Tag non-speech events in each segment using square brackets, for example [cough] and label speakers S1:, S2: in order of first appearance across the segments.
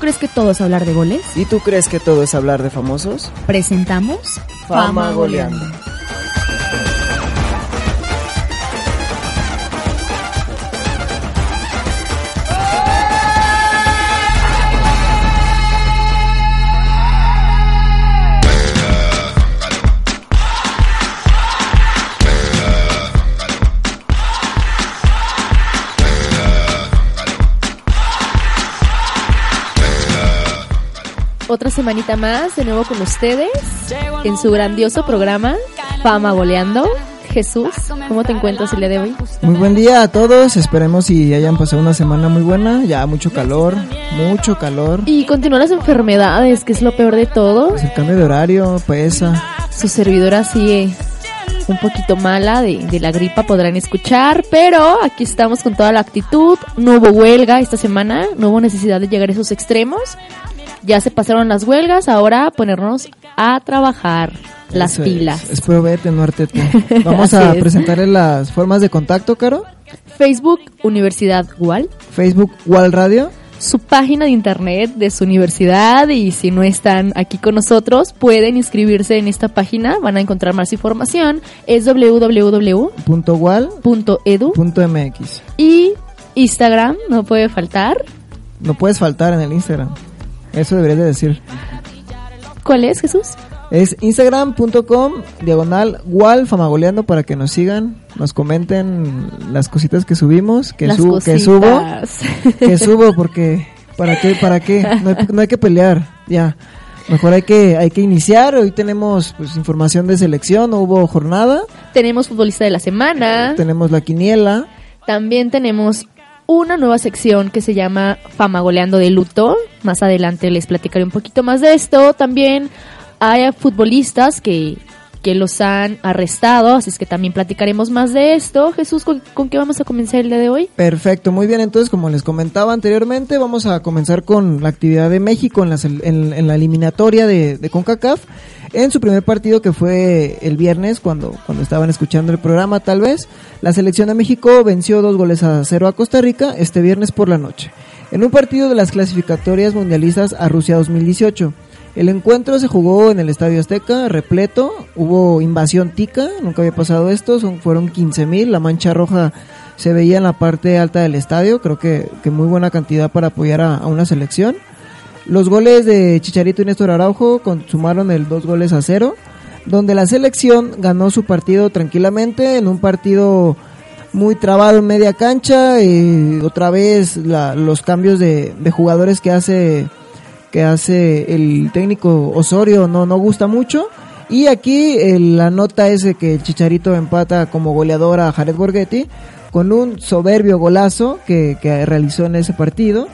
S1: crees que todo es hablar de goles?
S2: ¿Y tú crees que todo es hablar de famosos?
S1: Presentamos
S2: Fama Goleando.
S1: Otra semanita más de nuevo con ustedes en su grandioso programa Fama Goleando. Jesús, ¿cómo te encuentras el día de hoy?
S2: Muy buen día a todos, esperemos y hayan pasado una semana muy buena, ya mucho calor, mucho calor.
S1: Y continúan las enfermedades, que es lo peor de todo.
S2: Pues el cambio de horario pesa.
S1: Su servidora sigue un poquito mala de, de, la gripa, podrán escuchar, pero aquí estamos con toda la actitud. No hubo huelga esta semana, no hubo necesidad de llegar a esos extremos. Ya se pasaron las huelgas, ahora ponernos a trabajar las
S2: Eso
S1: pilas.
S2: Es, espero verte, no artete. [laughs] Vamos a
S1: es.
S2: presentarles las formas de contacto, Caro.
S1: Facebook Universidad UAL,
S2: Facebook, Wal Radio.
S1: su página de internet de su universidad y si no están aquí con nosotros pueden inscribirse en esta página, van a encontrar más información, es www.edu
S2: Punto Wal. Punto MX.
S1: y Instagram, no puede faltar.
S2: No puedes faltar en el Instagram. Eso deberías de decir.
S1: ¿Cuál es, Jesús?
S2: Es instagram.com diagonal Wal Famagoleando para que nos sigan, nos comenten las cositas que subimos, que, su- que subo, [laughs] que subo porque para qué, para qué, no hay, no hay que pelear, ya. Mejor hay que hay que iniciar. Hoy tenemos pues información de selección, no hubo jornada,
S1: Tenemos futbolista de la semana.
S2: tenemos la quiniela,
S1: También tenemos una nueva sección que se llama Famagoleando de Luto. Más adelante les platicaré un poquito más de esto. También hay futbolistas que, que los han arrestado, así es que también platicaremos más de esto. Jesús, ¿con, qué vamos a comenzar el día de hoy?
S2: Perfecto, muy bien. Entonces, como les comentaba anteriormente, vamos a comenzar con la actividad de México en la, sel- en, en la eliminatoria de, de CONCACAF. En su primer partido, que fue el viernes, cuando, cuando estaban escuchando el programa, tal vez, la selección de México venció dos goles a cero a Costa Rica este viernes por la noche. En un partido de las clasificatorias mundialistas a Rusia 2018. El encuentro se jugó en el Estadio Azteca, repleto, hubo invasión tica, nunca había pasado esto, son, fueron 15 mil, la mancha roja se veía en la parte alta del estadio, creo que, muy buena cantidad para apoyar a, una selección. Los goles de Chicharito y Néstor Araujo consumaron el dos goles a cero, donde la selección ganó su partido tranquilamente en un partido muy trabado en media cancha. Y otra vez la- los cambios de jugadores que hace que hace el técnico Osorio no no gusta mucho. Y aquí eh, la nota es de que Chicharito empata como goleador a Jared Borghetti con un soberbio golazo que, que realizó en ese partido.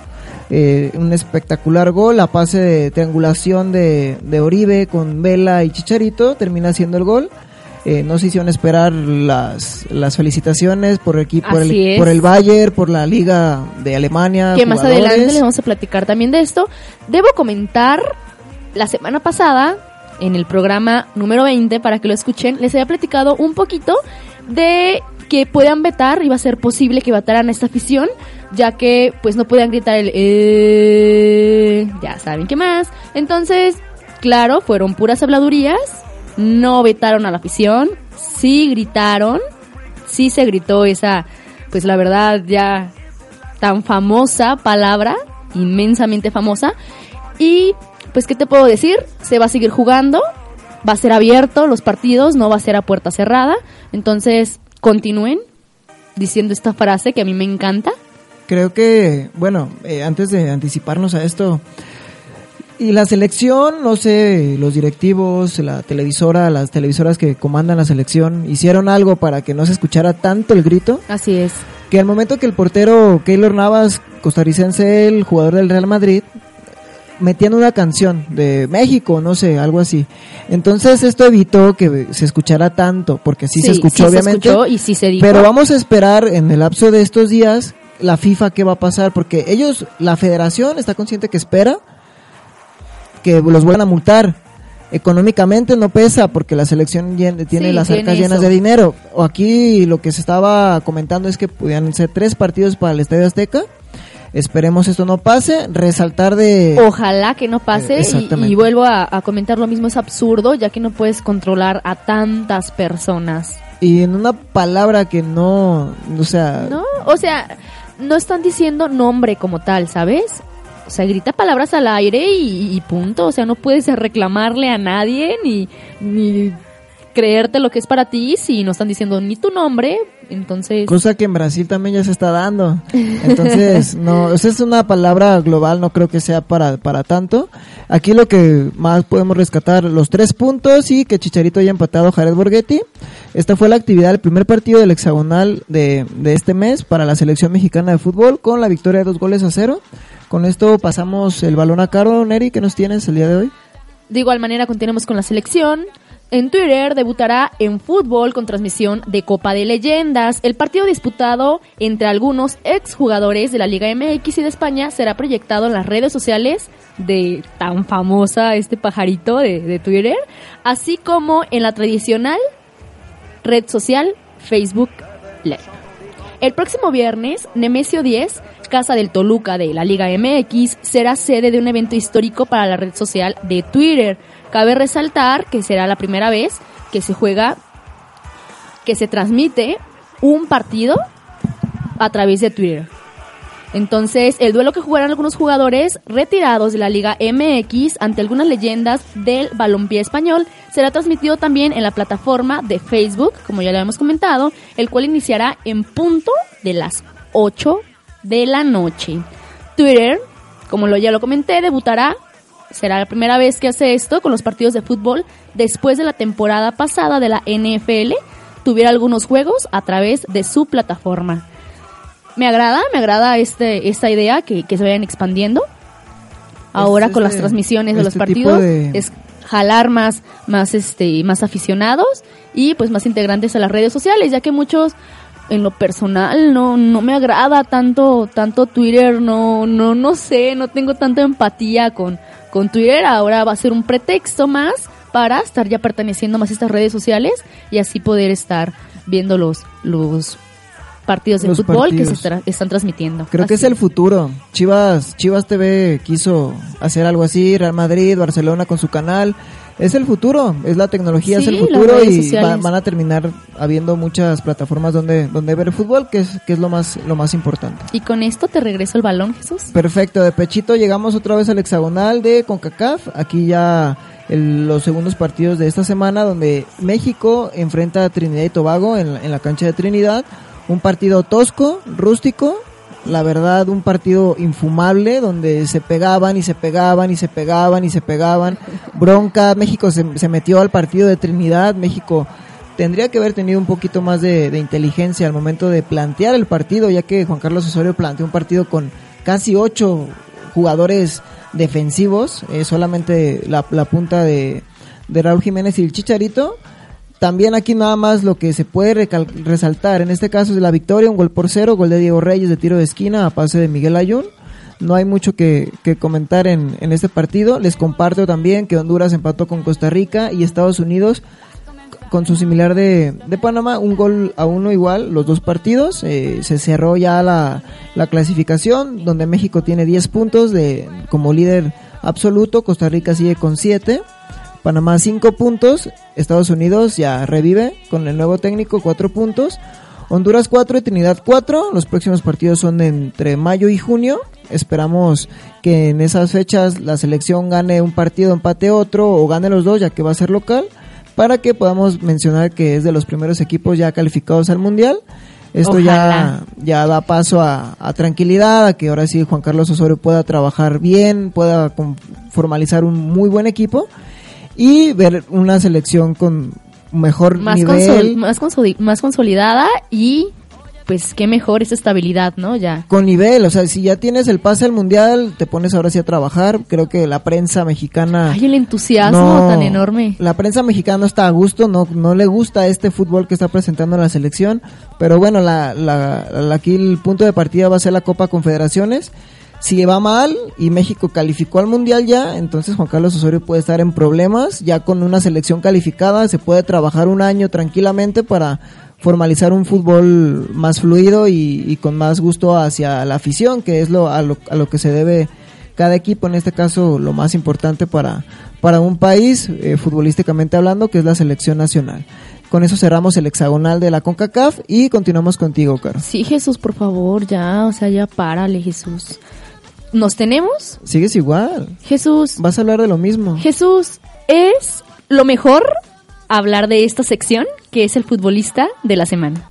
S2: Eh, un espectacular gol a pase de triangulación de, de Oribe con Vela y Chicharito termina siendo el gol eh, no se hicieron esperar las, las felicitaciones por, el, equipo- por,
S1: Así
S2: el,
S1: es.
S2: por el Bayern, por la Liga de Alemania.
S1: que más adelante les vamos a platicar también de esto. Debo comentar, la semana pasada, en el programa número 20, para que lo escuchen, les había platicado un poquito de que puedan vetar, iba a ser posible que vetaran a esta afición, ya que pues no podían gritar el eh, ya saben qué más. Entonces, claro, fueron puras habladurías, no vetaron a la afición, sí gritaron, sí se gritó esa, pues la verdad ya tan famosa palabra, inmensamente famosa. Y pues, ¿qué te puedo decir? Se va a seguir jugando, va a ser abierto los partidos, no va a ser a puerta cerrada. Entonces, continúen diciendo esta frase que a mí me encanta.
S2: Creo que, bueno, eh, antes de anticiparnos a esto, y la selección, no sé, los directivos, la televisora, las televisoras que comandan la selección, hicieron algo para que no se escuchara tanto el grito,
S1: Así es.
S2: que al momento que el portero Keylor Navas, costarricense, el jugador del Real Madrid, metían una canción de México, no sé, algo así. Entonces esto evitó que se escuchara tanto, porque sí, se escuchó
S1: sí
S2: obviamente.
S1: Se escuchó y sí se dijo.
S2: Pero vamos a esperar en el lapso de estos días la FIFA qué va a pasar, porque ellos, la federación está consciente que espera que los vuelvan a multar. Económicamente no pesa porque la selección tiene
S1: Sí,
S2: las
S1: tiene
S2: arcas llenas de dinero. O aquí lo que se estaba comentando es que podían ser tres partidos para el Estadio Azteca. Esperemos esto no pase. Resaltar de...
S1: Ojalá que no pase.
S2: Eh,
S1: y, y, vuelvo a, a, comentar lo mismo, es absurdo, ya que no puedes controlar a tantas personas.
S2: Y en una palabra que no, o sea...
S1: No, o sea, no están diciendo nombre como tal, ¿sabes? O sea, grita palabras al aire y, y punto. O sea, no puedes reclamarle a nadie ni, ni creerte lo que es para ti si no están diciendo ni tu nombre, entonces...
S2: Cosa que en Brasil también ya se está dando. Entonces, [laughs] no, o sea, es una palabra global, no creo que sea para, para tanto. Aquí lo que más podemos rescatar, los tres puntos y que Chicharito haya empatado a Jared Borghetti. Esta fue la actividad del primer partido del hexagonal de, de este mes para la selección mexicana de fútbol con la victoria de dos goles a cero. Con esto pasamos el balón a Caro, Neri, ¿qué nos tienes el día de hoy?
S1: De igual manera continuamos con la selección. En Twitter debutará en fútbol con transmisión de Copa de Leyendas. El partido disputado entre algunos exjugadores de la Liga MX y de España será proyectado en las redes sociales de tan famosa este pajarito de, de Twitter, así como en la tradicional red social Facebook Live. El próximo viernes, Nemesio 10, Casa del Toluca de la Liga MX, será sede de un evento histórico para la red social de Twitter. Cabe resaltar que será la primera vez que se juega, que se transmite un partido a través de Twitter. Entonces, el duelo que jugarán algunos jugadores retirados de la Liga MX ante algunas leyendas del balompié español será transmitido también en la plataforma de Facebook, como ya lo hemos comentado, el cual iniciará en punto de las 8 de la noche. Twitter, como lo, ya lo comenté, debutará será la primera vez que hace esto con los partidos de fútbol después de la temporada pasada de la NFL tuviera algunos juegos a través de su plataforma. Me agrada, me agrada este, esta idea que, que se vayan expandiendo. Ahora
S2: Este-
S1: con las transmisiones de los
S2: este
S1: partidos
S2: de-
S1: es jalar más, más este, más aficionados y pues más integrantes a las redes sociales, ya que muchos en lo personal no, no me agrada tanto, tanto Twitter, no, no, no sé, no tengo tanta empatía con, con Twitter, ahora va a ser un pretexto más para estar ya perteneciendo más a estas redes sociales y así poder estar viendo los, los partidos de
S2: Los
S1: fútbol que se tra- están transmitiendo.
S2: Creo que es el futuro. Chivas, Chivas TV quiso hacer algo así, Real Madrid, Barcelona con su canal. Es el futuro, es la tecnología, es el futuro y va- van a terminar habiendo muchas plataformas donde, donde ver fútbol, que es, que es lo más, lo más importante.
S1: Y con esto te regreso el balón, Jesús.
S2: Perfecto, de Pechito llegamos otra vez al hexagonal de CONCACAF. Aquí ya el- los segundos partidos de esta semana donde México enfrenta a Trinidad y Tobago en, en la cancha de Trinidad. Un partido tosco, rústico, la verdad un partido infumable donde se pegaban y se pegaban y se pegaban y se pegaban. Bronca, México se, se metió al partido de Trinidad, México tendría que haber tenido un poquito más de, inteligencia al momento de plantear el partido, ya que Juan Carlos Osorio planteó un partido con casi ocho jugadores defensivos, solamente la, la punta de, de Raúl Jiménez y el Chicharito. También aquí nada más lo que se puede resaltar, en este caso es la victoria, un gol por cero, gol de Diego Reyes de tiro de esquina a pase de Miguel Ayun. No hay mucho que, comentar en, este partido. Les comparto también que Honduras empató con Costa Rica y Estados Unidos con su similar de, Panamá, un gol a uno igual, los dos partidos. Eh, se cerró ya la, la clasificación, donde México tiene 10 puntos de, como líder absoluto, Costa Rica sigue con 7, Panamá 5 puntos, Estados Unidos ya revive con el nuevo técnico 4 puntos, Honduras 4 y Trinidad 4. Los próximos partidos son entre mayo y junio. Esperamos que en esas fechas la selección gane un partido, empate otro o gane los dos, ya que va a ser local, para que podamos mencionar que es de los primeros equipos ya calificados al mundial. Esto ya,
S1: Ojalá.
S2: ya da paso a, a tranquilidad, a que ahora sí Juan Carlos Osorio pueda trabajar bien, pueda formalizar un muy buen equipo y ver una selección con mejor
S1: Más,
S2: nivel.
S1: consol- más, consoli- más consolidada y pues qué mejor esa estabilidad, ¿no? Ya.
S2: con nivel, o sea, si ya tienes el pase al mundial, te pones ahora sí a trabajar. Creo que la prensa mexicana.
S1: Ay, el entusiasmo
S2: no-
S1: tan enorme.
S2: La prensa mexicana está a gusto, no, no le gusta este fútbol que está presentando la selección. Pero bueno, la, la, la- aquí el punto de partida va a ser la Copa Confederaciones. Si va mal y México calificó al mundial ya, entonces Juan Carlos Osorio puede estar en problemas. Ya con una selección calificada se puede trabajar un año tranquilamente para formalizar un fútbol más fluido y, con más gusto hacia la afición, que es lo a, lo a lo que se debe cada equipo, en este caso lo más importante para, para un país, eh, futbolísticamente hablando, que es la selección nacional. Con eso cerramos el hexagonal de la CONCACAF y continuamos contigo, Caro.
S1: Sí, Jesús, por favor, ya, o sea, ya párale, Jesús. ¿Nos tenemos?
S2: Sigues igual.
S1: Jesús.
S2: Vas a hablar de lo mismo.
S1: Jesús, ¿es lo mejor hablar de esta sección que es el futbolista de la semana?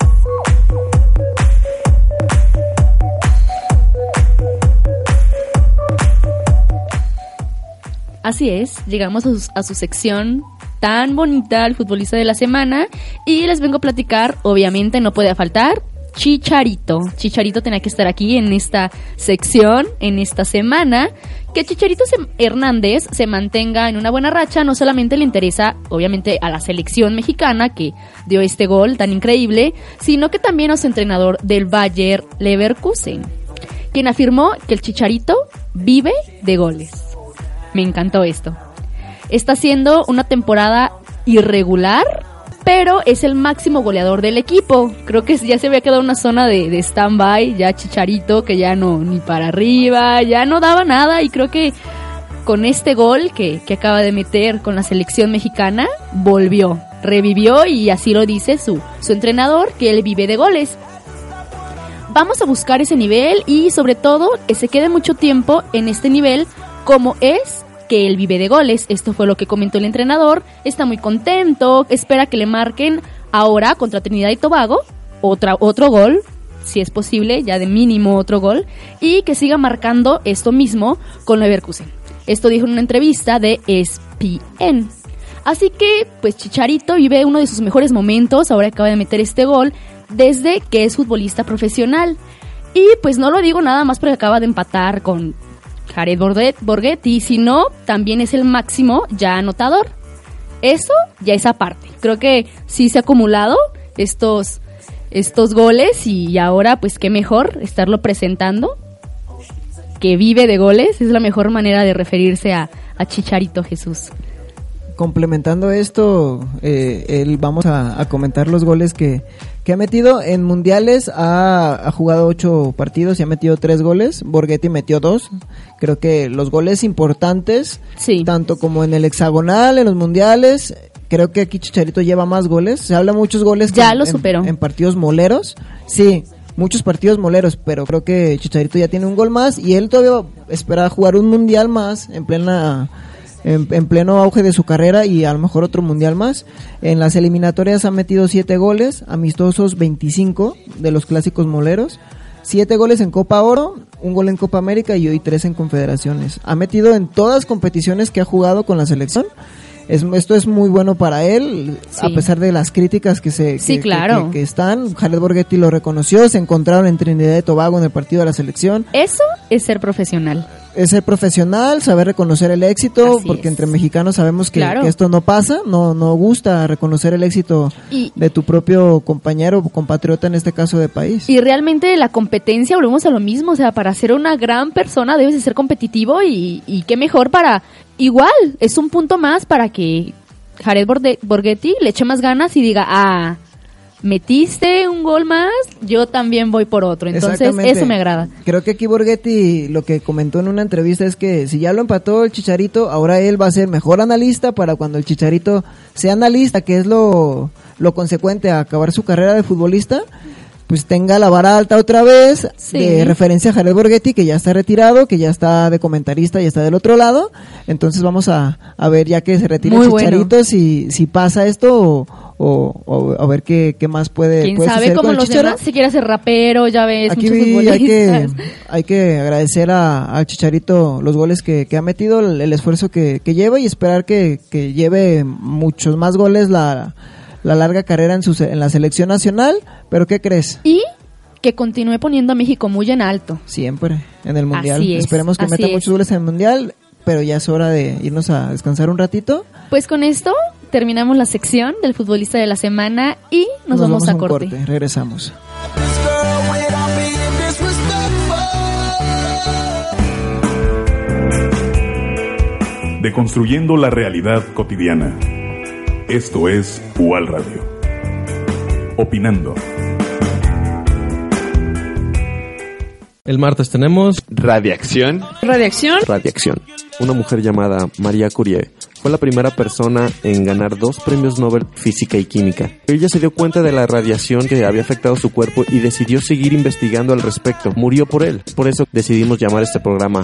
S1: Así es, llegamos a su, sección tan bonita, el futbolista de la semana, y les vengo a platicar, obviamente no puede faltar, Chicharito. Chicharito tenía que estar aquí en esta sección, en esta semana. Que Chicharito Hernández se mantenga en una buena racha no solamente le interesa, obviamente, a la selección mexicana que dio este gol tan increíble, sino que también a su entrenador del Bayer Leverkusen, quien afirmó que el Chicharito vive de goles. Me encantó esto. Está siendo una temporada irregular, pero es el máximo goleador del equipo. Creo que ya se había quedado una zona de, de stand-by, ya Chicharito, que ya no, ni para arriba, ya no daba nada y creo que con este gol que, que acaba de meter con la selección mexicana, volvió, revivió y así lo dice su, su entrenador, que él vive de goles. Vamos a buscar ese nivel y sobre todo que se quede mucho tiempo en este nivel como es que él vive de goles. Esto fue lo que comentó el entrenador. Está muy contento, espera que le marquen ahora contra Trinidad y Tobago otro gol, si es posible, ya de mínimo otro gol, y que siga marcando esto mismo con Leverkusen. Esto dijo en una entrevista de ESPN. Así que, pues Chicharito vive uno de sus mejores momentos, ahora acaba de meter este gol, desde que es futbolista profesional. Y pues no lo digo nada más porque acaba de empatar con Jared Borghetti, si no, también es el máximo ya anotador. Eso ya es aparte. Creo que sí se ha acumulado estos, estos goles y ahora pues qué mejor estarlo presentando. Que vive de goles, es la mejor manera de referirse a, Chicharito Jesús
S2: complementando esto, eh, vamos a, comentar los goles que, que ha metido en mundiales, ha, jugado ocho partidos y ha metido tres goles. Borghetti metió dos. Creo que los goles importantes, tanto como en el hexagonal, en los mundiales, creo que aquí Chicharito lleva más goles. Se habla muchos goles
S1: ya lo superó.
S2: En, partidos moleros. Sí, muchos partidos moleros, pero creo que Chicharito ya tiene un gol más y él todavía espera jugar un mundial más en plena en, pleno auge de su carrera y a lo mejor otro mundial más. En las eliminatorias ha metido 7 goles, amistosos 25 de los clásicos moleros. 7 goles en Copa Oro, un gol en Copa América y hoy 3 en Confederaciones. Ha metido en todas competiciones que ha jugado con la selección. Es, esto es muy bueno para él, a pesar de las críticas que se
S1: sí, claro.
S2: que, están. Jared Borghetti lo reconoció, se encontraron en Trinidad y Tobago en el partido de la selección.
S1: Eso es ser profesional
S2: es ser profesional, saber reconocer el éxito, porque entre mexicanos sabemos que, esto no pasa, no, no gusta reconocer el éxito de tu propio compañero o compatriota, en este caso de país.
S1: Y realmente la competencia, volvemos a lo mismo, o sea, para ser una gran persona debes de ser competitivo y, y qué mejor para, igual, es un punto más para que Jared Borghetti le eche más ganas y diga, ah, metiste un gol más, yo también voy por otro. Entonces, eso me agrada.
S2: Creo que aquí Borghetti lo que comentó en una entrevista es que si ya lo empató el Chicharito, ahora él va a ser mejor analista para cuando el Chicharito sea analista, que es lo, lo consecuente a acabar su carrera de futbolista pues tenga la vara alta otra vez de referencia a Jared Borghetti que ya está retirado, que ya está de comentarista y está del otro lado. Entonces vamos a, a ver ya que se retire Chicharito si, si pasa esto o, o, a ver qué, qué más puede
S1: ¿Quién sabe cómo los demás si quiere ser rapero, ya ves,
S2: Aquí hay que, hay que agradecer a, Chicharito los goles que, que ha metido, el, esfuerzo que, que, lleva y esperar que, que lleve muchos más goles la, la larga carrera en, su, en la selección nacional, pero ¿qué crees?
S1: Y que continúe poniendo a México muy en alto.
S2: Siempre, en el Mundial. Esperemos que meta muchos goles en el Mundial, pero ya es hora de irnos a descansar un ratito.
S1: Pues con esto terminamos la sección del futbolista de la semana y nos, vamos, a, corte.
S2: Regresamos.
S3: Deconstruyendo la realidad cotidiana. Esto es UAL Radio. opinando.
S4: El martes tenemos
S5: Radiación.
S6: Radiación.
S7: Radiación. Una mujer llamada María Curie fue la primera persona en ganar dos premios Nobel Física y Química. Ella se dio cuenta de la radiación que había afectado su cuerpo y decidió seguir investigando al respecto. Murió por él. Por eso decidimos llamar este programa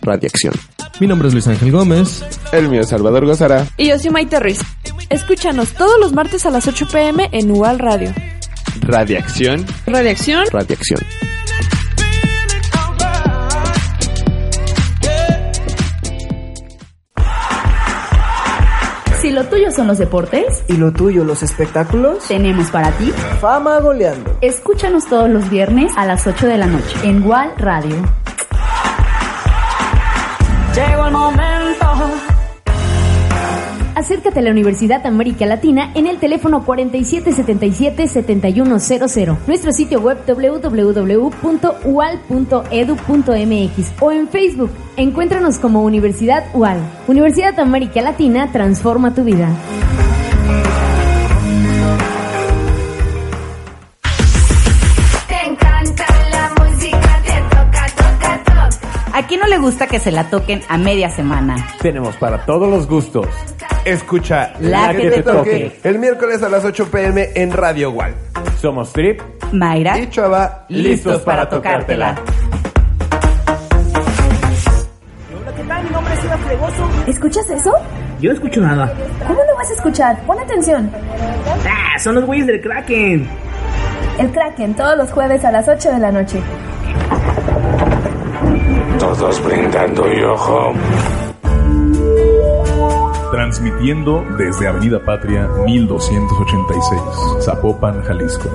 S7: Radiación.
S4: Mi nombre es Luis Ángel Gómez.
S5: El mío es Salvador Gozara.
S6: Y yo soy Maite Ruiz. Escúchanos todos los martes a las 8 pm en UAL Radio.
S5: Radiación.
S6: Radiación.
S7: Radiación.
S1: Si lo tuyo son los deportes,
S2: ¿Y lo tuyo, los espectáculos?
S1: tenemos para ti.
S2: Fama goleando.
S1: Escúchanos todos los viernes a las 8 de la noche en WAL Radio.
S8: Llegó el momento.
S1: Acércate a la Universidad América Latina en el teléfono 4777-7100, nuestro sitio web www.ual.edu.mx o en Facebook. Encuéntranos como Universidad UAL. Universidad América Latina transforma tu vida.
S9: Quién no le gusta que se la toquen a media semana?
S5: Tenemos para todos los gustos. Escucha
S9: La que te toque.
S5: El miércoles a las 8 pm en Radio Wal. Somos Trip
S9: Mayra,
S5: y Chava, listos para tocártela.
S8: Hola, ¿qué tal? Mi nombre es Fregoso.
S10: ¿Escuchas eso?
S8: Yo no escucho nada.
S10: ¿Cómo lo vas a escuchar? Pon atención.
S8: Ah, son los güeyes del Kraken.
S10: El Kraken, todos los jueves a las 8 de la noche.
S3: Todos brindando y ojo. Transmitiendo desde Avenida Patria 1286, Zapopan, Jalisco.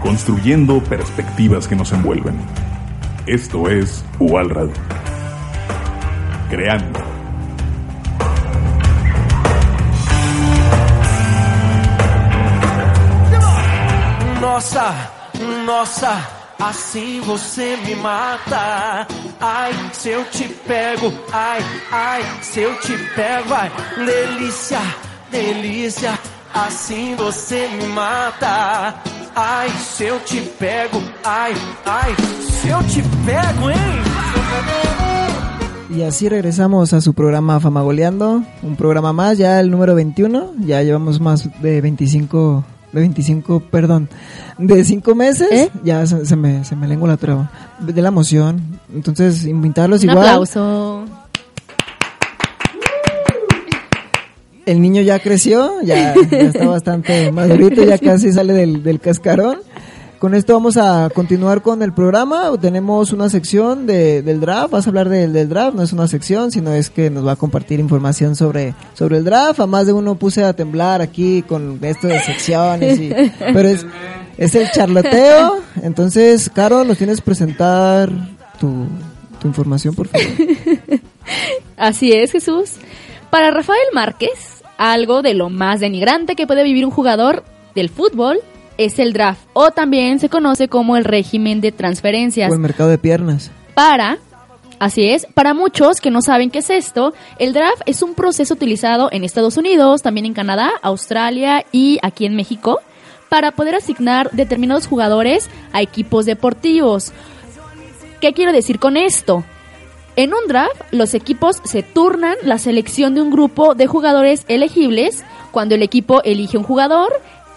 S3: Construyendo perspectivas que nos envuelven. Esto es UAL. Creando.
S8: Nossa, nossa, assim você me mata. Ai, se eu te pego, ai, ai, se eu te pego, ai, delícia, delícia, assim você me mata. Ai, se eu te pego, ai, ai, se eu te pego, hein?
S2: Y así regresamos a su programa Famagoleando, un programa más, ya el número 21, ya llevamos más de 25, de 25, perdón, de 5 meses,
S1: ¿Eh?
S2: ya se, se me, se me lengua la traba, de la emoción, entonces invitarlos
S1: Un
S2: igual,
S1: aplauso.
S2: el niño ya creció, ya, ya está bastante madurito, ya [laughs] casi sale del, del cascarón. Con esto vamos a continuar con el programa. Tenemos una sección de, del draft. Vas a hablar del, del draft. No es una sección, sino es que nos va a compartir información sobre, sobre el draft. A más de uno puse a temblar aquí con esto de secciones. y- [laughs] pero es, es el charloteo. Entonces, Caro, nos tienes que presentar tu, tu información, por favor. [laughs]
S1: Así es, Jesús. Para Rafael Márquez, algo de lo más denigrante que puede vivir un jugador del fútbol es el draft, o también se conoce como el régimen de transferencias.
S2: o el mercado de piernas.
S1: Para, así es, para muchos que no saben qué es esto, el draft es un proceso utilizado en Estados Unidos, también en Canadá, Australia y aquí en México, para poder asignar determinados jugadores a equipos deportivos. ¿Qué quiero decir con esto? En un draft, los equipos se turnan la selección de un grupo de jugadores elegibles. Cuando el equipo elige un jugador,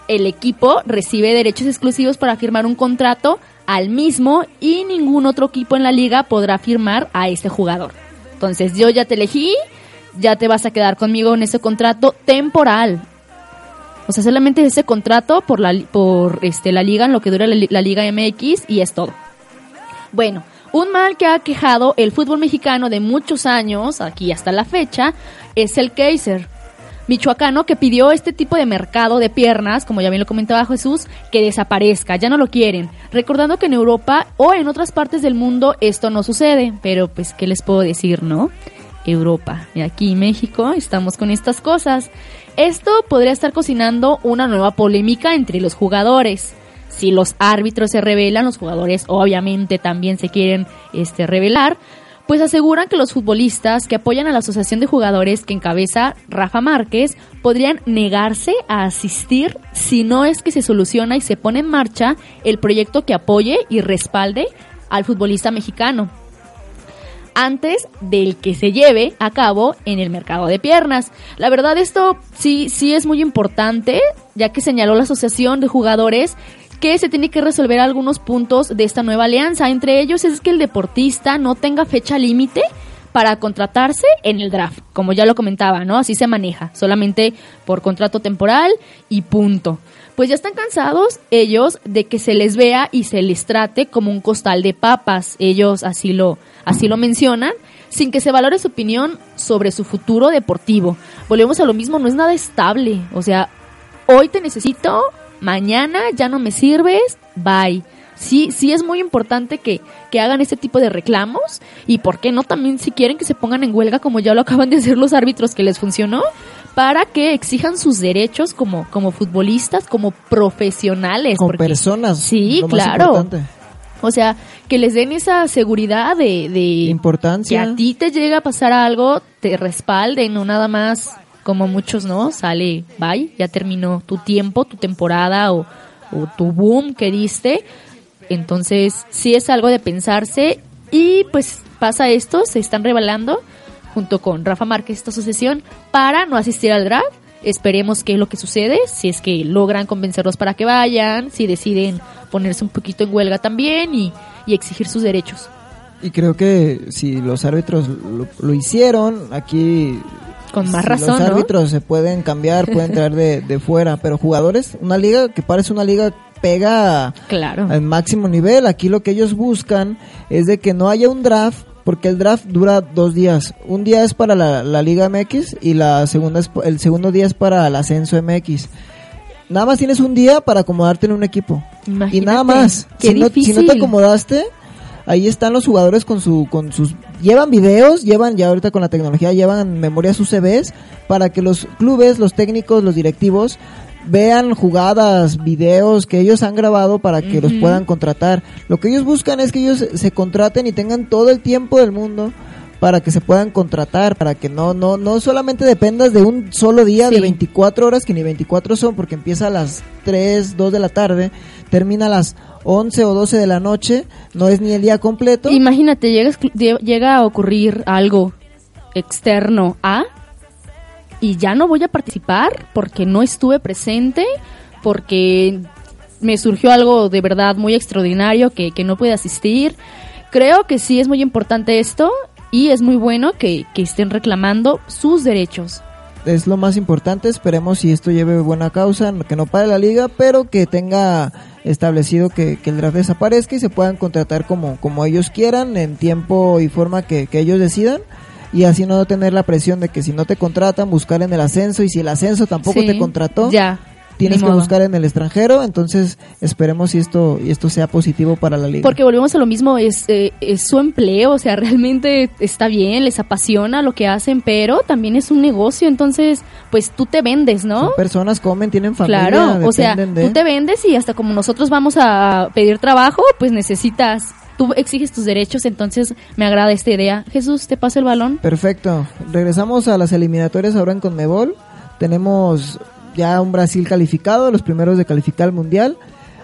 S1: el equipo recibe derechos exclusivos para firmar un contrato al mismo y ningún otro equipo en la liga podrá firmar a este jugador. Entonces yo ya te elegí, ya te vas a quedar conmigo en ese contrato temporal. O sea, solamente ese contrato por la, por este, la liga, en lo que dura la, la Liga MX y es todo. Bueno, un mal que ha quejado el fútbol mexicano de muchos años, aquí hasta la fecha, es el Kaiser. Michoacano que pidió este tipo de mercado de piernas, como ya bien lo comentaba Jesús, que desaparezca, ya no lo quieren. Recordando que en Europa o en otras partes del mundo esto no sucede, pero pues, ¿qué les puedo decir, no? Europa. Y aquí en México estamos con estas cosas. Esto podría estar cocinando una nueva polémica entre los jugadores. Si los árbitros se rebelan, los jugadores obviamente también se quieren este, rebelar, pues aseguran que los futbolistas que apoyan a la asociación de jugadores que encabeza Rafa Márquez podrían negarse a asistir si no es que se soluciona y se pone en marcha el proyecto que apoye y respalde al futbolista mexicano antes del que se lleve a cabo en el mercado de piernas. La verdad esto sí sí es muy importante, ya que señaló la Asociación de Jugadores que se tiene que resolver algunos puntos de esta nueva alianza. Entre ellos es que el deportista no tenga fecha límite para contratarse en el draft, como ya lo comentaba, ¿no? Así se maneja, solamente por contrato temporal y punto. Pues ya están cansados ellos de que se les vea y se les trate como un costal de papas. Ellos así lo así lo mencionan, sin que se valore su opinión sobre su futuro deportivo. Volvemos a lo mismo, no es nada estable, o sea, hoy te necesito, mañana ya no me sirves, bye. Sí, sí es muy importante que, que hagan este tipo de reclamos y por qué no también si quieren que se pongan en huelga como ya lo [laughs] acaban de hacer los árbitros que les funcionó para que exijan sus derechos como, como futbolistas, como profesionales.
S2: Como
S1: porque-
S2: personas.
S1: Sí,
S2: lo más
S1: claro.
S2: importante.
S1: O sea, que les den esa seguridad de, de
S2: Importancia.
S1: que a ti te llega a pasar algo, te respalden, no nada más como muchos, ¿no? Sale, bye, ya terminó tu tiempo, tu temporada o, tu boom que diste. Entonces, sí es algo de pensarse y pues pasa esto, se están revelando junto con Rafa Márquez esta asociación para no asistir al draft. Esperemos qué es lo que sucede, si es que logran convencerlos para que vayan, si deciden ponerse un poquito en huelga también y, exigir sus derechos.
S2: Y creo que si los árbitros lo hicieron, aquí...
S1: Con más razón,
S2: Los
S1: ¿no?
S2: árbitros se pueden cambiar, pueden traer de, de fuera, pero jugadores, una liga que parece una liga pega
S1: Claro.
S2: al máximo nivel. Aquí lo que ellos buscan es de que no haya un draft, porque el draft dura dos días. Un día es para la, la Liga MX y la segunda es, el segundo día es para el Ascenso MX. Nada más tienes un día para acomodarte en un equipo. y
S1: Imagínate,
S2: nada más. Si no, si no te acomodaste, ahí están los jugadores con su con sus llevan videos, llevan ya ahorita con la tecnología llevan memorias UCBs para que los clubes, los técnicos, los directivos vean jugadas, videos que ellos han grabado para que los puedan contratar. Lo que ellos buscan es que ellos se contraten y tengan todo el tiempo del mundo para que se puedan contratar, para que no no no solamente dependas de un solo día de
S1: Sí.
S2: 24 horas, que ni 24 son porque empieza a las 3, 2 de la tarde, termina a las 11 o 12 de la noche, no es ni el día completo.
S1: Imagínate, llega, llega a ocurrir algo externo a y ya no voy a participar porque no estuve presente, porque me surgió algo de verdad muy extraordinario que, que no pude asistir. Creo que sí es muy importante esto y es muy bueno que, que estén reclamando sus derechos.
S2: es lo más importante. Esperemos si esto lleve buena causa, que no pare la liga, pero que tenga establecido que, que el draft desaparezca y se puedan contratar como, como ellos quieran, en tiempo y forma que, que ellos decidan. Y así no tener la presión de que si no te contratan, buscar en el ascenso. Y si el ascenso tampoco
S1: Sí,
S2: te contrató,
S1: ya,
S2: tienes que buscar en el extranjero. Entonces, esperemos si esto, y esto sea positivo para la liga.
S1: Porque volvemos a lo mismo, es, eh, es su empleo, o sea, realmente está bien, les apasiona lo que hacen, pero también es un negocio, entonces, pues tú te vendes, ¿no?
S2: Son personas, comen, tienen familia,
S1: Claro, o sea,
S2: de-
S1: tú te vendes y hasta como nosotros vamos a pedir trabajo, pues necesitas, tú exiges tus derechos, entonces me agrada esta idea. Jesús, te paso el balón.
S2: Perfecto. Regresamos a las eliminatorias ahora en Conmebol. Tenemos ya un Brasil calificado, los primeros de calificar al Mundial.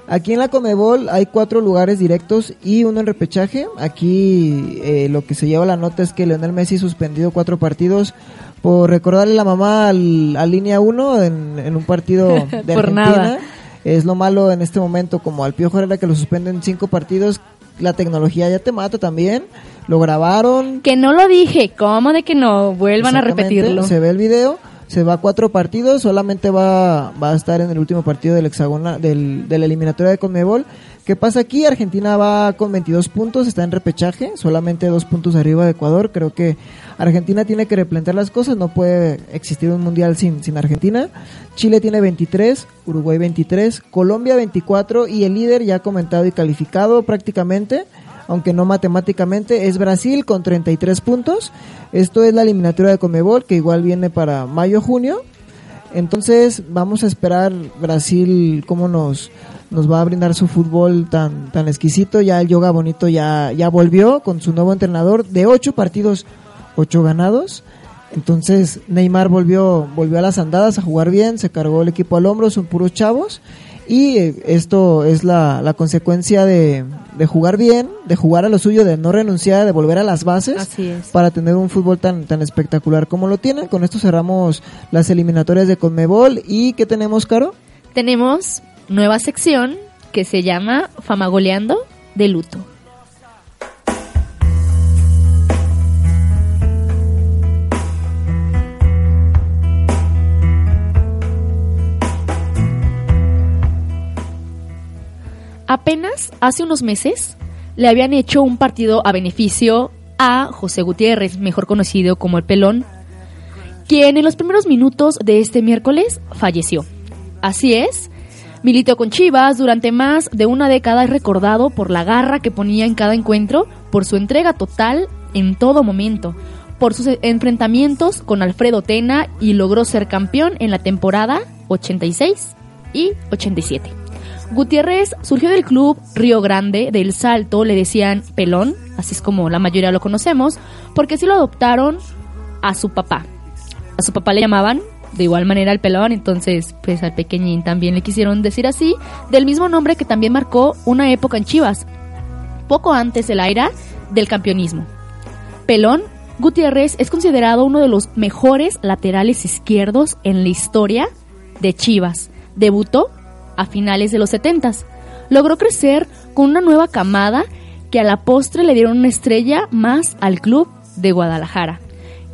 S2: Aquí en la Conmebol hay cuatro lugares directos y uno en repechaje. Aquí eh, lo que se lleva la nota es que Leonel Messi suspendido cuatro partidos por recordarle la mamá al, a línea 1 en, en un partido [laughs] de
S1: Por
S2: Argentina.
S1: nada.
S2: Es lo malo en este momento, como al Piojo Herrera que lo suspenden cinco partidos. La tecnología ya te mata también. Lo grabaron,
S1: Que no lo dije, ¿cómo de que no? Vuelvan a repetirlo.
S2: Se ve el video, se va a cuatro partidos, solamente va, va a estar en el último partido del hexagonal, del, de la eliminatoria de Conmebol. ¿Qué pasa aquí? Argentina va con 22 puntos, está en repechaje, solamente dos puntos arriba de Ecuador. Creo que Argentina tiene que replantear las cosas, no puede existir un mundial sin, sin Argentina. Chile tiene 23, Uruguay 23, Colombia 24 y el líder ya comentado y calificado prácticamente aunque no matemáticamente, es Brasil con 33 puntos. Esto es la eliminatoria de Comebol, que igual viene para mayo-junio. Entonces vamos a esperar Brasil cómo nos, nos va a brindar su fútbol tan, tan exquisito. Ya el Yoga Bonito ya, ya volvió con su nuevo entrenador de ocho partidos, ocho ganados. Entonces Neymar volvió, volvió a las andadas a jugar bien, se cargó el equipo al hombro, son puros chavos. Y esto es la, la consecuencia de, de jugar bien, de jugar a lo suyo, de no renunciar, de volver a las bases
S1: Así es.
S2: para tener un fútbol tan, tan espectacular como lo tienen. Con esto cerramos las eliminatorias de Conmebol. ¿Y qué tenemos, Caro?
S1: Tenemos nueva sección que se llama Famagoleando de luto. Apenas hace unos meses le habían hecho un partido a beneficio a José Gutiérrez, mejor conocido como el Pelón, quien en los primeros minutos de este miércoles falleció. Así es, militó con Chivas durante más de una década y recordado por la garra que ponía en cada encuentro, por su entrega total en todo momento, por sus enfrentamientos con Alfredo Tena y logró ser campeón en la temporada 86 y 87. Gutiérrez surgió del club Río Grande del Salto, le decían Pelón, así es como la mayoría lo conocemos, porque así lo adoptaron a su papá. A su papá le llamaban de igual manera al pelón, entonces pues al pequeñín también le quisieron decir así, del mismo nombre que también marcó una época en Chivas, poco antes de la era del campeonismo. Pelón Gutiérrez es considerado uno de los mejores laterales izquierdos en la historia de Chivas. Debutó a finales de los 70. Logró crecer con una nueva camada que a la postre le dieron una estrella más al club de Guadalajara.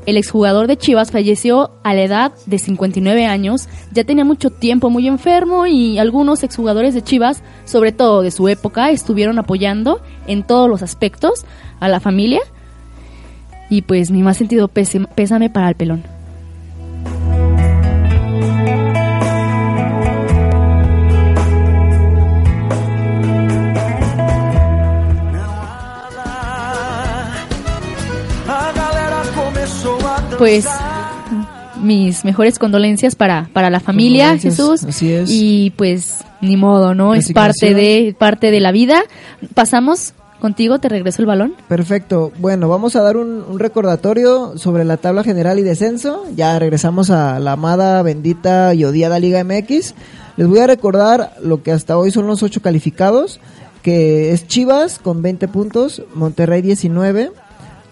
S1: El exjugador de Chivas falleció a la edad de 59 años, ya tenía mucho tiempo muy enfermo y algunos exjugadores de Chivas, sobre todo de su época, estuvieron apoyando en todos los aspectos a la familia. Y pues mi más sentido pésame, para el pelón. Pues mis mejores condolencias para, para la familia, Jesús.
S2: así es.
S1: Y pues ni modo, ¿no? Es parte de, parte de la vida. Pasamos contigo, te regreso el balón.
S2: Perfecto. Bueno, vamos a dar un, un recordatorio sobre la tabla general y descenso. Ya regresamos a la amada, bendita y odiada Liga MX. Les voy a recordar lo que hasta hoy son los ocho calificados, que es Chivas con 20 puntos, Monterrey 19,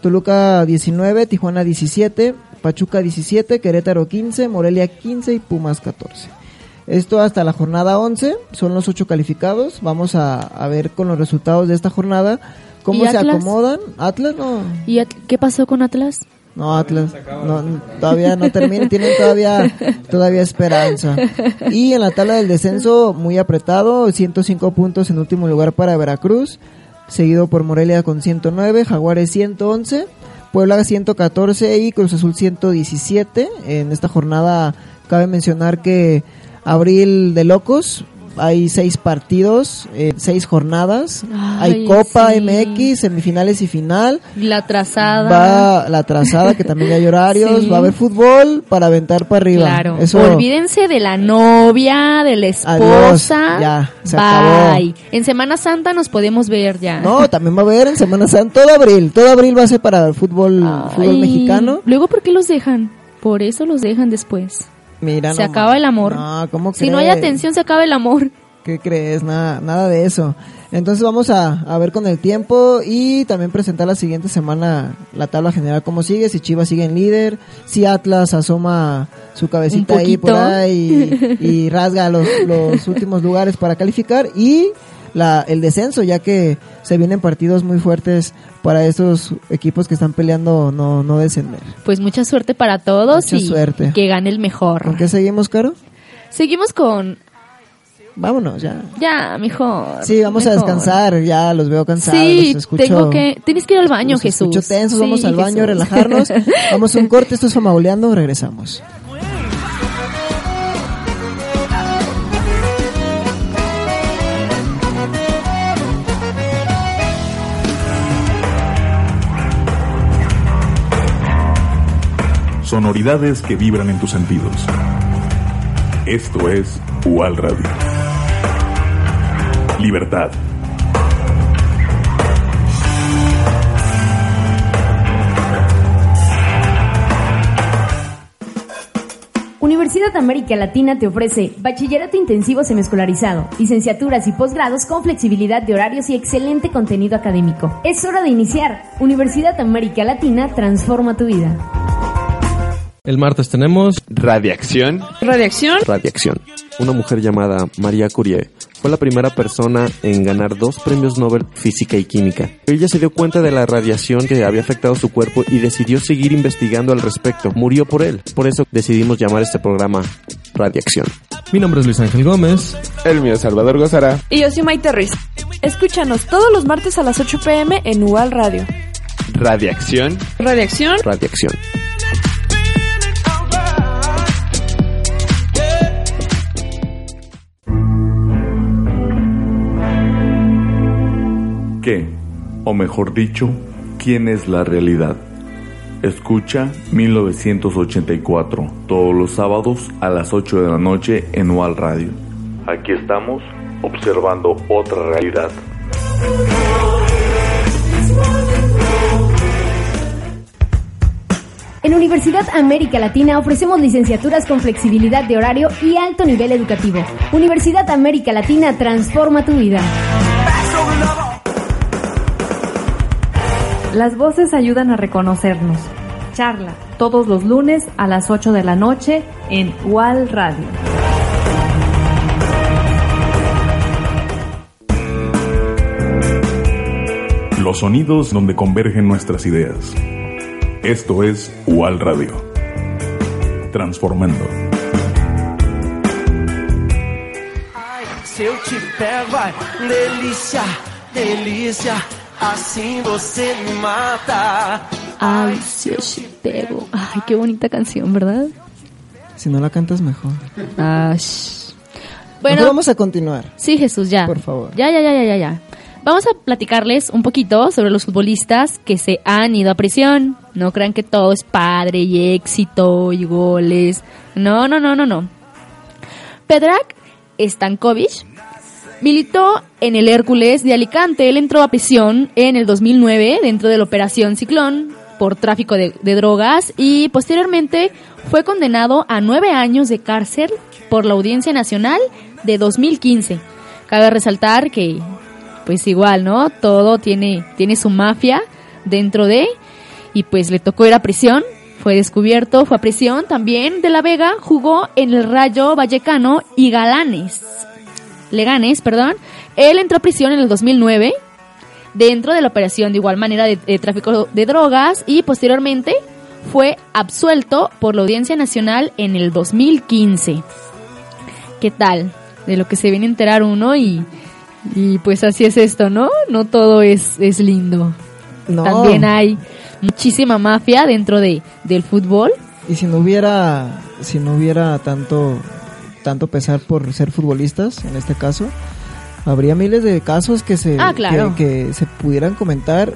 S2: Toluca 19, Tijuana 17, Pachuca 17, Querétaro 15, Morelia 15 y Pumas 14. Esto hasta la jornada 11, son los ocho calificados. Vamos a, a ver con los resultados de esta jornada cómo
S1: ¿Y
S2: se
S1: Atlas?
S2: acomodan. Atlas no,
S1: ¿Y At- qué pasó con Atlas?
S2: no Atlas, no, todavía no termina, tienen todavía, todavía esperanza. Y en la tabla del descenso muy apretado, 105 puntos en último lugar para Veracruz, seguido por Morelia con 109, Jaguares 111, Puebla 114 y Cruz Azul 117. En esta jornada cabe mencionar que Abril de Locos, hay seis partidos, eh, seis jornadas,
S1: Ay,
S2: hay Copa
S1: sí.
S2: MX, semifinales y final.
S1: La trazada.
S2: Va la trazada, que también hay horarios.
S1: Sí.
S2: Va a haber fútbol para aventar para arriba.
S1: Claro.
S2: Eso,
S1: Olvídense de la novia, de la esposa.
S2: Adiós, ya, se
S1: Bye.
S2: acabó.
S1: En Semana Santa nos podemos ver ya.
S2: No, también va a haber en Semana Santa. Todo abril. Todo abril va a ser para el fútbol, mexicano.
S1: Luego, ¿por qué los dejan? Por eso los dejan después.
S2: Mira,
S1: se acaba el amor.
S2: No, ¿cómo
S1: si no hay atención, se acaba el amor.
S2: ¿Qué crees? Nada, nada de eso. Entonces vamos a, a ver con el tiempo y también presentar la siguiente semana la tabla general cómo sigue, si Chivas sigue en líder, si Atlas asoma su cabecita ahí por ahí y, y rasga los, los últimos lugares para calificar y la, el descenso, ya que se vienen partidos muy fuertes para estos equipos que están peleando no, no descender.
S1: Pues mucha suerte para todos
S2: Mucha
S1: y
S2: suerte.
S1: que gane el mejor.
S2: ¿Con qué seguimos, Caro?
S1: Seguimos con
S2: Vámonos ya.
S1: ya, mejor.
S2: Sí, vamos a
S1: mejor.
S2: descansar, ya los veo cansados.
S1: Sí,
S2: los escucho-
S1: tengo que tienes que ir al baño, Jesús.
S2: escucho tensos, vamos
S1: Sí,
S2: al baño,
S1: Jesús.
S2: relajarnos. [laughs] vamos a un corte, esto es Famauleando, regresamos.
S3: Sonoridades que vibran en tus sentidos. Esto es UAL Radio. Libertad.
S11: Universidad América Latina te ofrece bachillerato intensivo semiescolarizado, licenciaturas y posgrados con flexibilidad de horarios y excelente contenido académico. Es hora de iniciar. Universidad América Latina transforma tu vida.
S4: El martes tenemos
S7: Radiación.
S6: Radiación.
S7: Radiación. Una mujer llamada María Curie fue la primera persona en ganar dos premios Nobel Física y Química. Ella se dio cuenta de la radiación que había afectado su cuerpo y decidió seguir investigando al respecto. Murió por él. Por eso decidimos llamar este programa Radiación.
S4: Mi nombre es Luis Ángel Gómez.
S5: El mío es Salvador Gozara.
S6: Y yo soy Maite Ruiz. Escúchanos todos los martes a las 8 pm en UAL Radio.
S7: Radiación.
S6: Radiación.
S7: Radiación.
S3: ¿Qué? O mejor dicho, ¿quién es la realidad? Escucha 1984, todos los sábados a las 8 de la noche en UAL Radio. Aquí estamos observando otra realidad.
S11: En Universidad América Latina ofrecemos licenciaturas con flexibilidad de horario y alto nivel educativo. Universidad América Latina transforma tu vida.
S12: Las voces ayudan a reconocernos. Charla todos los lunes a las 8 de la noche en UAL Radio.
S3: Los sonidos donde convergen nuestras ideas. Esto es UAL Radio. Transformando.
S8: Se eu te pego, ai, delícia, delícia, assim você me mata.
S1: Ay, si yo te pego. Ay, qué bonita canción, ¿verdad?
S2: Si no la cantas mejor.
S1: Ay.
S2: Bueno,
S1: Bueno,
S2: vamos a continuar.
S1: sí, Jesús, ya.
S2: Por favor.
S1: Ya, ya, ya, ya, ya, ya. Vamos a platicarles un poquito sobre los futbolistas que se han ido a prisión. No crean que todo es padre y éxito y goles. No, no, no, no, no. Pedrak Stankovic militó en el Hércules de Alicante. Él entró a prisión en el 2009 dentro de la Operación Ciclón por tráfico de, drogas y posteriormente fue condenado a nueve años de cárcel por la Audiencia Nacional de 2015. Cabe resaltar que, pues igual, ¿no? Todo tiene, tiene su mafia dentro de, y pues le tocó ir a prisión. Fue descubierto, fue a prisión también. De la Vega jugó en el Rayo Vallecano y Galanes. Leganes, perdón. Él entró a prisión en el 2009 dentro de la operación de igual manera de, de tráfico de drogas y posteriormente fue absuelto por la Audiencia Nacional en el 2015. ¿Qué tal? De lo que se viene a enterar uno y, y pues así es esto, ¿no? No todo es, es lindo.
S2: No.
S1: También hay muchísima mafia dentro de, del fútbol.
S2: Y si no hubiera, si no hubiera tanto, tanto pesar por ser futbolistas, en este caso, habría miles de casos que se,
S1: Ah, claro.
S2: que, que se pudieran comentar.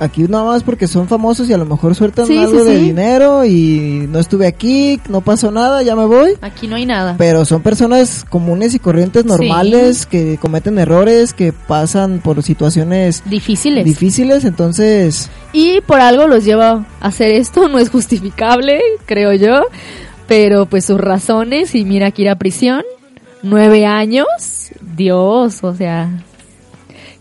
S2: Aquí nada más porque son famosos y a lo mejor sueltan
S1: Sí,
S2: algo
S1: sí,
S2: de
S1: sí.
S2: dinero y no estuve aquí, no pasó nada, ya me voy.
S1: Aquí no hay nada.
S2: Pero son personas comunes y corrientes normales que cometen errores, que pasan por situaciones
S1: Difíciles.
S2: difíciles, entonces
S1: Y por algo los lleva a hacer esto, no es justificable, creo yo, pero pues sus razones y mira que ir a prisión, nueve años, Dios, o sea,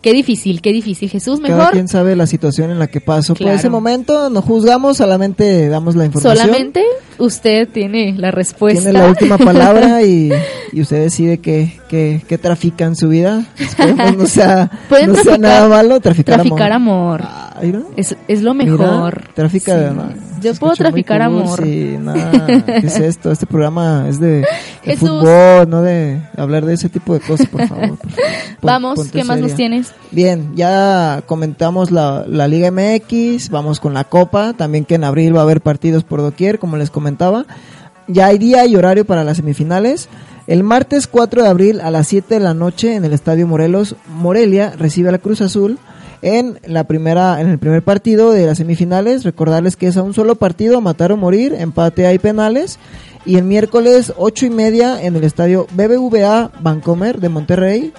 S1: qué difícil, qué difícil, Jesús,
S2: cada
S1: mejor
S2: quien sabe la situación en la que pasó. Por ese momento no juzgamos, solamente damos la información.
S1: solamente usted tiene la respuesta.
S2: Tiene la última [laughs] palabra y, y usted decide qué, qué, qué trafica en su vida. Esperemos no sea, [laughs]
S1: Pueden
S2: no sea
S1: traficar-
S2: nada malo, traficar,
S1: traficar amor.
S2: Ay, ¿no?
S1: Es, es lo
S2: Mira,
S1: mejor.
S2: trafica
S1: Sí.
S2: de ¿no?
S1: Yo puedo traficar
S2: cool,
S1: amor.
S2: Sí, [laughs] nada, ¿qué es esto? Este programa es de, de fútbol, no de hablar de ese tipo de cosas, por favor. por favor. Pon-
S1: Vamos, ¿qué más nos tienes?
S2: Bien, ya comentamos la, la Liga MX, vamos con la Copa, también que en abril va a haber partidos por doquier, como les comentaba. Ya hay día y horario para las semifinales. El martes 4 de abril a las 7 de la noche en el Estadio Morelos, Morelia recibe a la Cruz Azul en la primera en el primer partido de las semifinales. Recordarles que es a un solo partido, matar o morir, empate hay penales Y el miércoles, ocho y media, en el estadio BBVA Bancomer de Monterrey.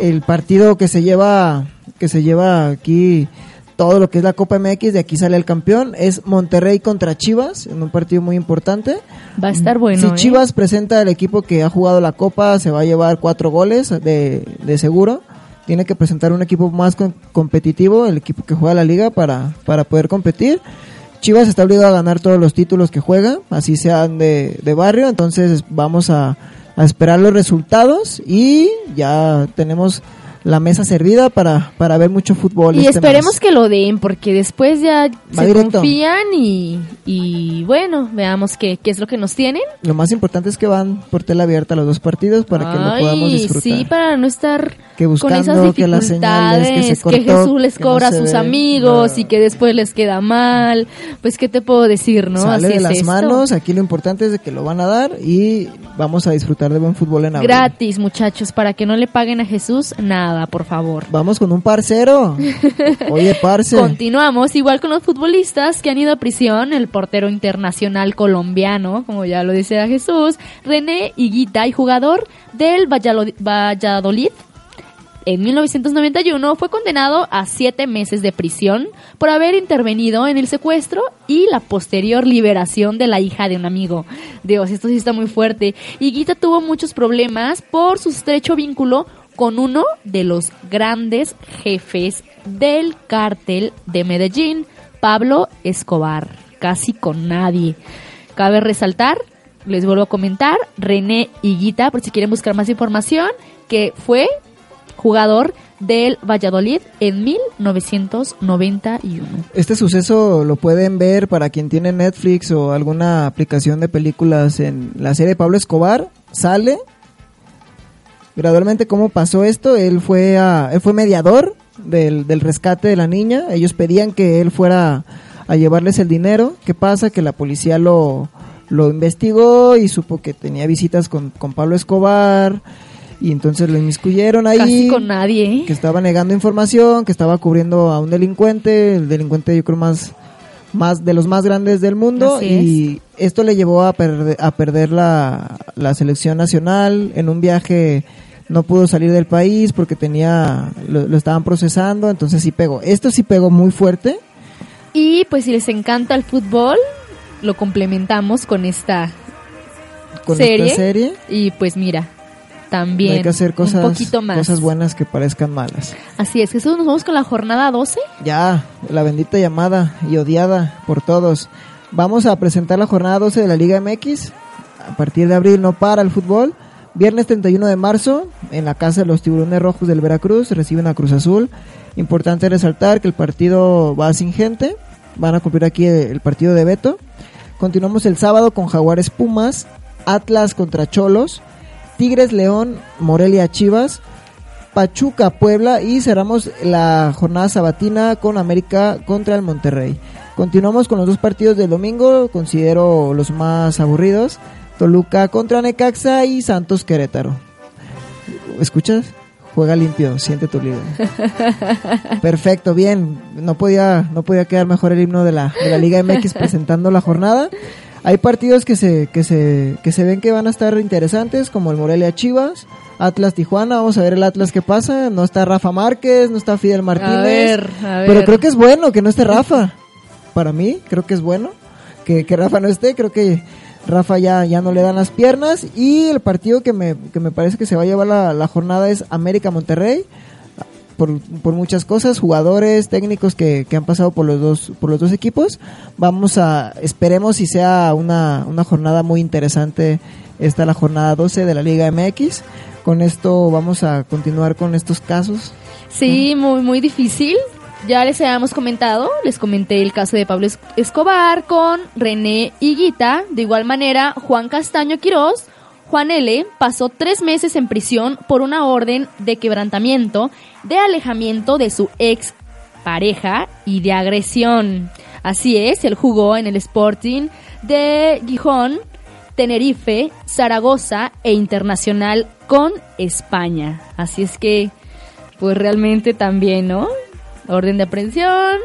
S2: El partido que se lleva, que se lleva aquí todo lo que es la Copa MX, de aquí sale el campeón, es Monterrey contra Chivas, en un partido muy importante.
S1: Va a estar bueno.
S2: Si
S1: ¿eh?
S2: Chivas presenta el equipo que ha jugado la Copa, se va a llevar cuatro goles de, de seguro. Tiene que presentar un equipo más con- competitivo, el equipo que juega la liga, para, para poder competir. Chivas está obligado a ganar todos los títulos que juega, así sean de, de barrio, entonces vamos a, a esperar los resultados y ya tenemos la mesa servida para, para ver mucho fútbol.
S1: Y
S2: este
S1: esperemos
S2: mes.
S1: que lo den, porque después ya se
S2: directo.
S1: confían y, y bueno, veamos qué, qué es lo que nos tienen.
S2: Lo más importante es que van por tela abierta los dos partidos para que lo podamos disfrutar.
S1: Sí, para no estar
S2: Que
S1: con
S2: buscando
S1: esas
S2: que las señales, que se
S1: dificultades, Jesús les
S2: no
S1: cobra a sus
S2: ve,
S1: amigos y que después les queda mal. Pues, ¿qué te puedo decir, no?
S2: Sale
S1: Así
S2: de
S1: es
S2: las
S1: esto.
S2: manos, aquí lo importante es de que lo van a dar y vamos a disfrutar de buen fútbol en abril.
S1: Gratis, muchachos, para que no le paguen a Jesús nada, por favor.
S2: Vamos con un parcero. Oye, parce.
S1: Continuamos igual con los futbolistas que han ido a prisión, el portero internacional colombiano, como ya lo decía Jesús, René Higuita y jugador del Valladolid. En 1991 fue condenado a siete meses de prisión por haber intervenido en el secuestro y la posterior liberación de la hija de un amigo. Dios, esto sí está muy fuerte. Higuita tuvo muchos problemas por su estrecho vínculo con uno de los grandes jefes del cártel de Medellín, Pablo Escobar, casi con nadie. Cabe resaltar, les vuelvo a comentar, René Higuita, por si quieren buscar más información, que fue jugador del Valladolid en 1991.
S2: Este suceso lo pueden ver para quien tiene Netflix o alguna aplicación de películas en la serie Pablo Escobar. Sale gradualmente cómo pasó esto. Él fue a, él fue mediador del, del rescate de la niña. Ellos pedían que él fuera a llevarles el dinero. ¿Qué pasa? Que la policía lo, lo investigó y supo que tenía visitas con, con Pablo Escobar. Y entonces lo inmiscuyeron ahí.
S1: Casi con nadie, ¿eh?
S2: Que estaba negando información, que estaba cubriendo a un delincuente. El delincuente, yo creo, más, más de los más grandes del mundo.
S1: Así
S2: y esto le llevó a, perder a perder la, la selección nacional. En un viaje no pudo salir del país porque tenía lo, lo estaban procesando. Entonces sí pegó. Esto sí pegó muy fuerte.
S1: Y pues si les encanta el fútbol, lo complementamos con esta
S2: Con
S1: serie.
S2: esta serie.
S1: Y pues mira, también
S2: Hay que hacer cosas,
S1: un poquito más.
S2: cosas buenas que parezcan malas.
S1: Así es, Jesús, nos vamos con la jornada 12.
S2: Ya, la bendita llamada y odiada por todos. Vamos a presentar la jornada 12 de la Liga MX. A partir de abril no para el fútbol. Viernes 31 de marzo, en la casa de los Tiburones Rojos del Veracruz, reciben a Cruz Azul. Importante resaltar que el partido va sin gente. Van a cumplir aquí el, el partido de Beto. Continuamos el sábado con Jaguares Pumas, Atlas contra Cholos, Tigres León, Morelia Chivas, Pachuca Puebla y cerramos la jornada sabatina con América contra el Monterrey. Continuamos con los dos partidos del domingo, considero los más aburridos. Toluca contra Necaxa y Santos Querétaro. ¿Escuchas? Juega limpio, siente tu liga. [laughs] Perfecto, bien. No podía, no podía quedar mejor el himno de la, de la Liga MX presentando la jornada. Hay partidos que se, que se, que se ven que van a estar interesantes, como el Morelia Chivas, Atlas Tijuana, vamos a ver el Atlas qué pasa, no está Rafa Márquez, no está Fidel Martínez,
S1: ver, a
S2: pero
S1: ver.
S2: creo que es bueno que no esté Rafa, para mí creo que es bueno que, que Rafa no esté, creo que Rafa ya, ya no le dan las piernas y el partido que me, que me parece que se va a llevar la, la jornada es América Monterrey, por, por muchas cosas, jugadores, técnicos que, que han pasado por los dos, por los dos equipos. Vamos a, esperemos si sea una, una jornada muy interesante esta la jornada 12 de la Liga MX. Con esto vamos a continuar con estos casos.
S1: Sí, muy, muy difícil. Ya les habíamos comentado, les comenté el caso de Pablo Es- Escobar con René Higuita. De igual manera, Juan Castaño Quirós, Juan L., pasó tres meses en prisión por una orden de quebrantamiento, de alejamiento de su ex pareja y de agresión. Así es, él jugó en el Sporting de Gijón, Tenerife, Zaragoza e Internacional con España. Así es que, pues realmente también, ¿no? Orden de aprehensión.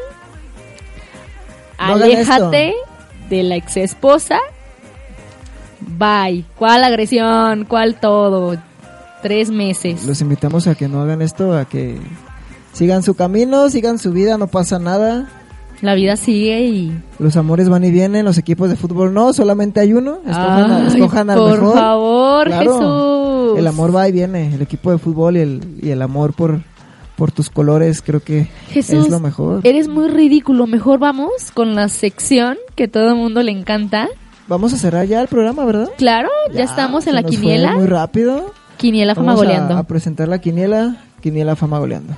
S2: No
S1: Aléjate de la ex esposa Bye. ¿Cuál agresión? ¿Cuál todo? Tres meses.
S2: Los invitamos a que no hagan esto, a que sigan su camino, sigan su vida, no pasa nada.
S1: La vida sigue y...
S2: Los amores van y vienen, los equipos de fútbol no, solamente hay uno. Escojan, a-
S1: Ay,
S2: escojan al
S1: por
S2: mejor.
S1: favor,
S2: Claro,
S1: Jesús.
S2: El amor va y viene, el equipo de fútbol y el, y el amor por, por tus colores creo que
S1: Jesús,
S2: es lo mejor.
S1: eres muy ridículo. Mejor vamos con la sección que todo el mundo le encanta.
S2: Vamos a cerrar ya el programa, ¿verdad?
S1: Claro, ya, estamos en la quiniela.
S2: Muy rápido.
S1: Quiniela fama
S2: Vamos a-
S1: goleando.
S2: A, presentar la quiniela, quiniela fama goleando.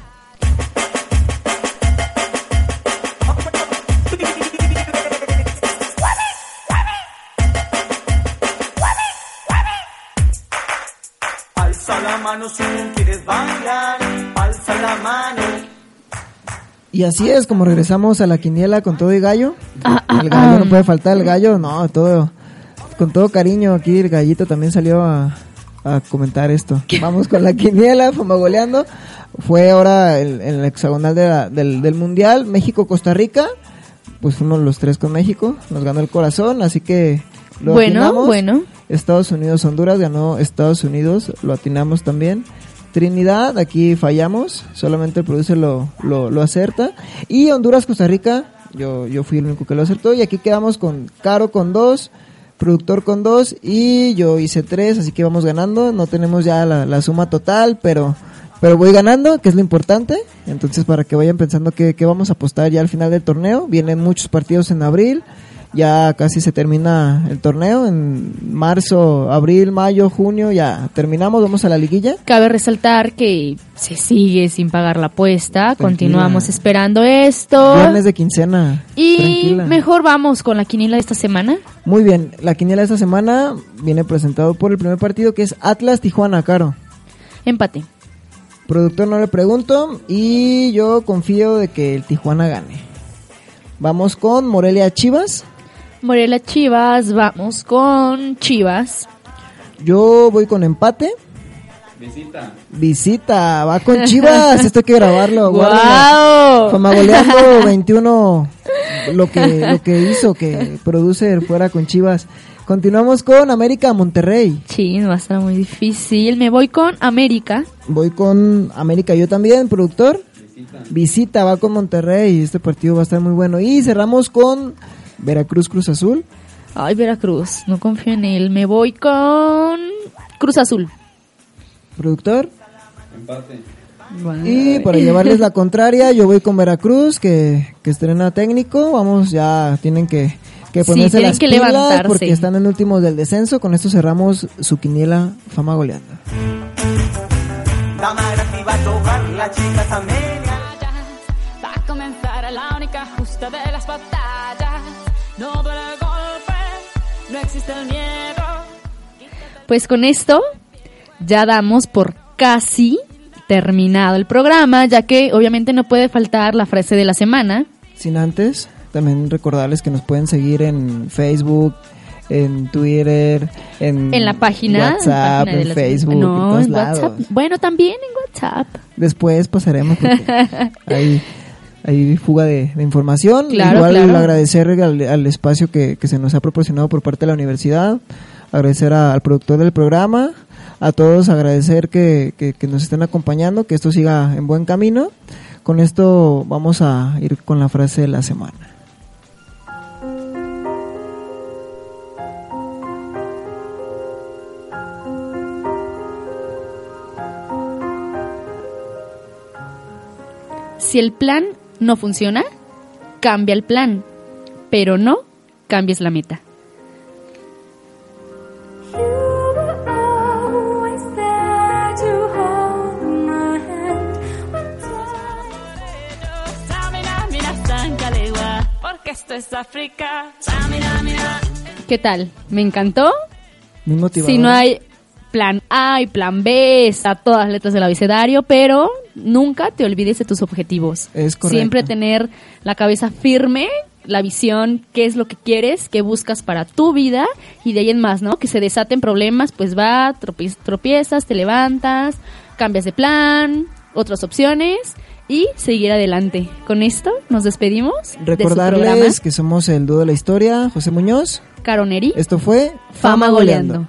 S8: Alza la mano si quieres bailar, alza la mano.
S2: Y así es como regresamos a la quiniela con todo y gallo.
S1: Ah,
S2: el gallo no puede faltar, el gallo, no, todo con todo cariño aquí el gallito también salió a, a comentar esto. Vamos con la quiniela, fumagoleando. Fue ahora el, el hexagonal de la- del, del mundial, México-Costa Rica. Pues fuimos los tres con México, nos ganó el corazón, así que lo
S1: Bueno,
S2: atinamos.
S1: bueno.
S2: Estados Unidos, Honduras ganó Estados Unidos, lo atinamos también. Trinidad, aquí fallamos, solamente el producer lo, lo, lo acerta. Y Honduras, Costa Rica, yo, yo fui el único que lo acertó. Y aquí quedamos con Caro con dos, productor con dos y yo hice tres, así que vamos ganando. No tenemos ya la, la suma total, pero, pero voy ganando, que es lo importante. Entonces, para que vayan pensando que, que vamos a apostar ya al final del torneo, vienen muchos partidos en abril. Ya casi se termina el torneo en marzo, abril, mayo, junio, ya terminamos, vamos a la liguilla.
S1: Cabe resaltar que se sigue sin pagar la apuesta. Continuamos esperando esto.
S2: Viernes de quincena.
S1: Y
S2: tranquila.
S1: mejor vamos con la quiniela de esta semana.
S2: Muy bien, la quiniela de esta semana viene presentado por el primer partido que es Atlas Tijuana, Caro.
S1: Empate.
S2: Productor no le pregunto y yo confío de que el Tijuana gane. Vamos con Morelia Chivas.
S1: Morelia Chivas, vamos con Chivas.
S2: Yo voy con empate.
S13: Visita.
S2: Visita, va con Chivas. Esto hay que grabarlo. [laughs]
S1: ¡Guau!
S2: guárdenlo. Famagoleando [laughs] 21. Lo que, lo que hizo que Producer fuera con Chivas. Continuamos con América Monterrey.
S1: Sí, va a estar muy difícil. Me voy con América.
S2: Voy con América yo también, productor. Visita. va con Monterrey. Este partido va a estar muy bueno. Y cerramos con Veracruz Cruz Azul.
S1: Ay, Veracruz, no confío en él. Me voy con Cruz Azul.
S2: Productor.
S13: Empate.
S2: Y para llevarles la contraria, yo voy con Veracruz, que, que estrena técnico. Vamos, ya tienen que, que
S1: Sí,
S2: ponerse
S1: tienen
S2: las
S1: que
S2: pilas
S1: levantarse.
S2: porque están en últimos del descenso. Con esto cerramos su quiniela fama goleando.
S14: Va a comenzar la única justa de las batallas. El golpe, no existe el miedo.
S1: Pues con esto ya damos por casi terminado el programa, ya que obviamente no puede faltar la frase de la semana.
S2: Sin antes, también recordarles que nos pueden seguir en Facebook, en Twitter, en,
S1: En la página,
S2: WhatsApp,
S1: página
S2: en
S1: las-
S2: Facebook, en
S1: no,
S2: todos
S1: en WhatsApp.
S2: lados.
S1: Bueno, también en WhatsApp.
S2: Después pasaremos porque [laughs] hay, hay fuga de, de información.
S1: Claro,
S2: Igual
S1: claro.
S2: agradecer al, al espacio que, que se nos ha proporcionado por parte de la universidad, agradecer a- al productor del programa, a todos agradecer que, que, que nos estén acompañando, que esto siga en buen camino. Con esto vamos a ir con la frase de la semana.
S1: Si el plan no funciona, cambia el plan, pero no cambies la meta.
S14: Esto es África.
S1: ¿Qué tal? ¿Me encantó?
S2: Muy motivador.
S1: Si no hay plan A y plan B, está todas las letras del abecedario, pero nunca te olvides de tus objetivos.
S2: Es correcto.
S1: Siempre tener la cabeza firme, la visión, qué es lo que quieres, qué buscas para tu vida y de ahí en más, ¿no? Que se desaten problemas, pues va, tropi- tropiezas, te levantas, cambias de plan, otras opciones y seguir adelante. Con esto nos despedimos. de su
S2: Recordarles que somos el dúo de la historia, José Muñoz.
S1: Caroneri.
S2: Esto fue
S1: Fama Goleando.